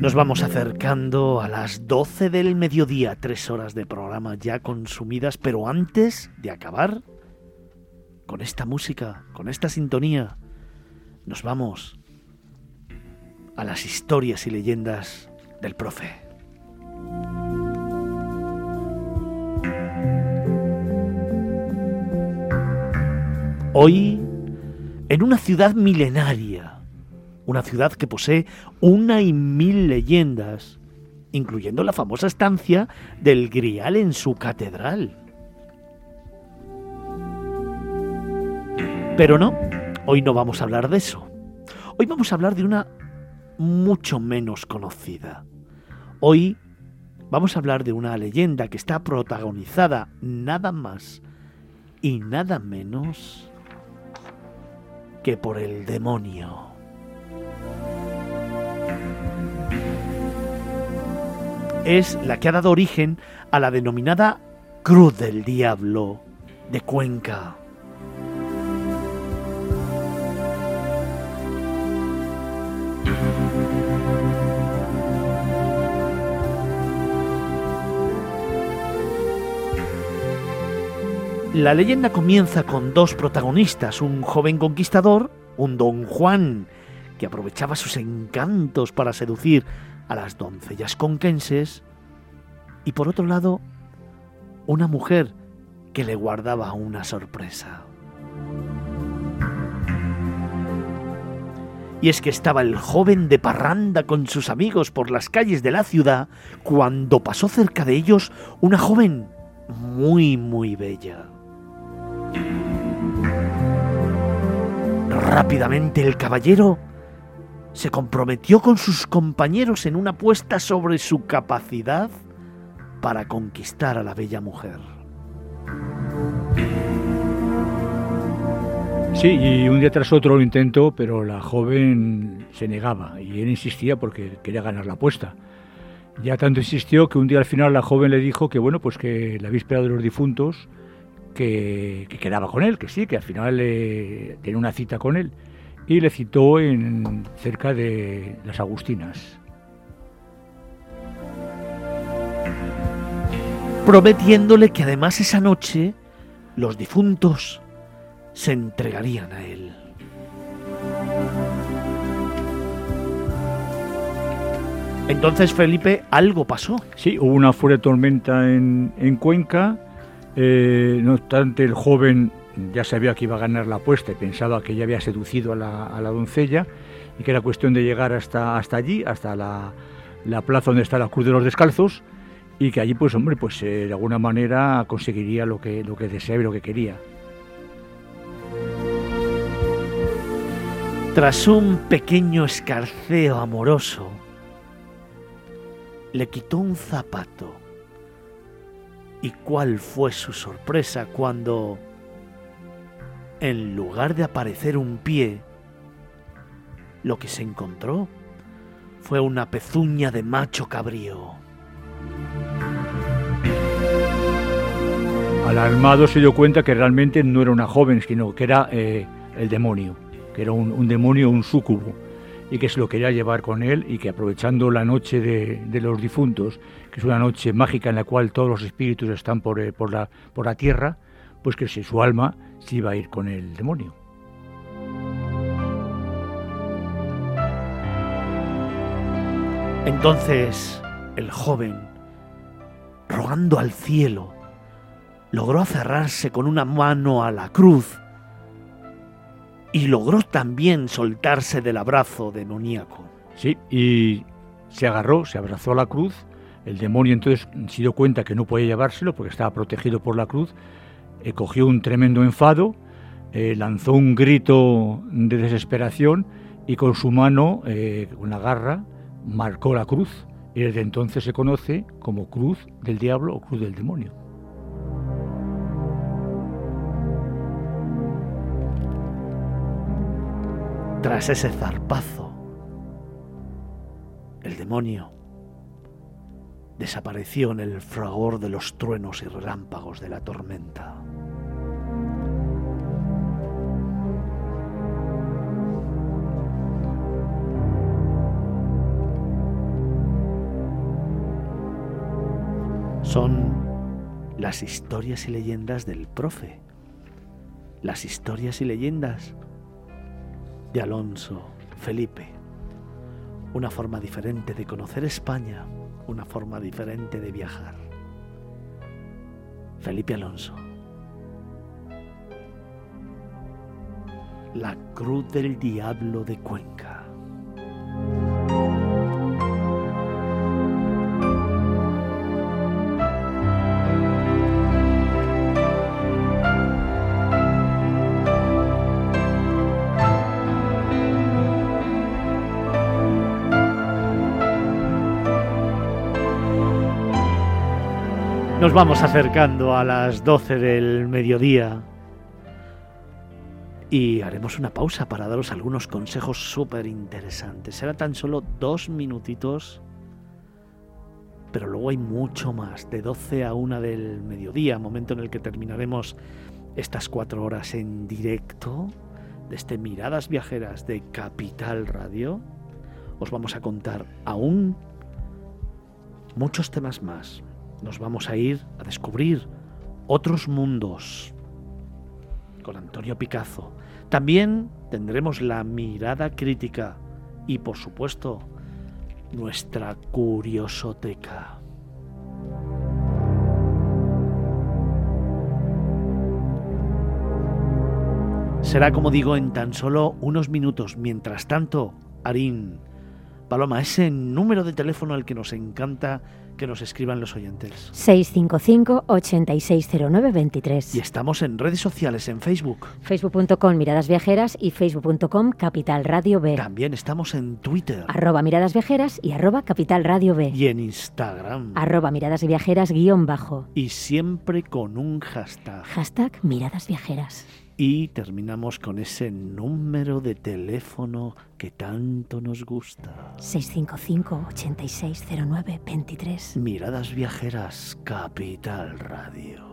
Nos vamos acercando a las 12 del mediodía, tres horas de programa ya consumidas, pero antes de acabar con esta música, con esta sintonía, nos vamos a las historias y leyendas del profe. Hoy, en una ciudad milenaria, una ciudad que posee una y mil leyendas, incluyendo la famosa estancia del Grial en su catedral. Pero no, hoy no vamos a hablar de eso. Hoy vamos a hablar de una mucho menos conocida. Hoy vamos a hablar de una leyenda que está protagonizada nada más y nada menos que por el demonio. es la que ha dado origen a la denominada Cruz del Diablo de Cuenca. La leyenda comienza con dos protagonistas, un joven conquistador, un don Juan, que aprovechaba sus encantos para seducir a las doncellas conquenses y por otro lado una mujer que le guardaba una sorpresa. Y es que estaba el joven de parranda con sus amigos por las calles de la ciudad cuando pasó cerca de ellos una joven muy, muy bella. Rápidamente el caballero se comprometió con sus compañeros en una apuesta sobre su capacidad para conquistar a la bella mujer. Sí, y un día tras otro lo intentó, pero la joven se negaba y él insistía porque quería ganar la apuesta. Ya tanto insistió que un día al final la joven le dijo que bueno, pues que la víspera de los difuntos que, quedaba con él, que sí, que al final eh, tenía una cita con él y le citó en, cerca de las Agustinas. Prometiéndole que además esa noche los difuntos se entregarían a él. Entonces, Felipe, algo pasó. Sí, hubo una fuerte tormenta en, Cuenca. Eh, no obstante, el joven ya sabía que iba a ganar la apuesta y pensaba que ya había seducido a la, doncella y que era cuestión de llegar hasta, allí, hasta la, plaza donde está la Cruz de los Descalzos y que allí, pues hombre, pues eh, de alguna manera conseguiría lo que, lo que deseaba y lo que quería. Tras un pequeño escarceo amoroso, le quitó un zapato. ¿Y cuál fue su sorpresa cuando en lugar de aparecer un pie, lo que se encontró fue una pezuña de macho cabrío. Alarmado se dio cuenta que realmente no era una joven, sino que era eh, el demonio, que era un, demonio, un súcubo, y que se lo quería llevar con él y que aprovechando la noche de, los difuntos, que es una noche mágica en la cual todos los espíritus están por, eh, por la tierra, pues que si su alma se iba a ir con el demonio. Entonces el joven, rogando al cielo, logró aferrarse con una mano a la cruz y logró también soltarse del abrazo demoníaco. Sí, y se agarró, se abrazó a la cruz. El demonio entonces se dio cuenta que no podía llevárselo porque estaba protegido por la cruz eh, cogió un tremendo enfado, eh, lanzó un grito de desesperación y con su mano, eh, con la garra, marcó la cruz. Y desde entonces se conoce como cruz del diablo o cruz del demonio. Tras ese zarpazo, el demonio desapareció en el fragor de los truenos y relámpagos de la tormenta. Son las historias y leyendas del profe, las historias y leyendas de Alonso Felipe. Una forma diferente de conocer España, una forma diferente de viajar. Felipe Alonso. La cruz del diablo de Cuenca. Nos vamos acercando a las 12 del mediodía y haremos una pausa para daros algunos consejos súper interesantes. Será tan solo dos minutitos, pero luego hay mucho más, de 12 a 1 del mediodía, momento en el que terminaremos estas cuatro horas en directo desde Miradas Viajeras de Capital Radio. Os vamos a contar aún muchos temas más nos vamos a ir a descubrir otros mundos con Antonio Picazo. También tendremos la mirada crítica y por supuesto nuestra curiosoteca. Será como digo en tan solo unos minutos. Mientras tanto, Arín, Paloma, ese número de teléfono al que nos encanta que nos escriban los oyentes. 655-8609-23. Y estamos en redes sociales, en Facebook. Facebook.com Miradas Viajeras y Facebook.com Capital Radio B. También estamos en Twitter. Arroba Miradas Viajeras y arroba Capital Radio B. Y en Instagram. Arroba Miradas Viajeras guion bajo. Y siempre con un hashtag. Hashtag Miradas Viajeras. Y terminamos con ese número de teléfono que tanto nos gusta. 655-8609-23. Miradas Viajeras, Capital Radio.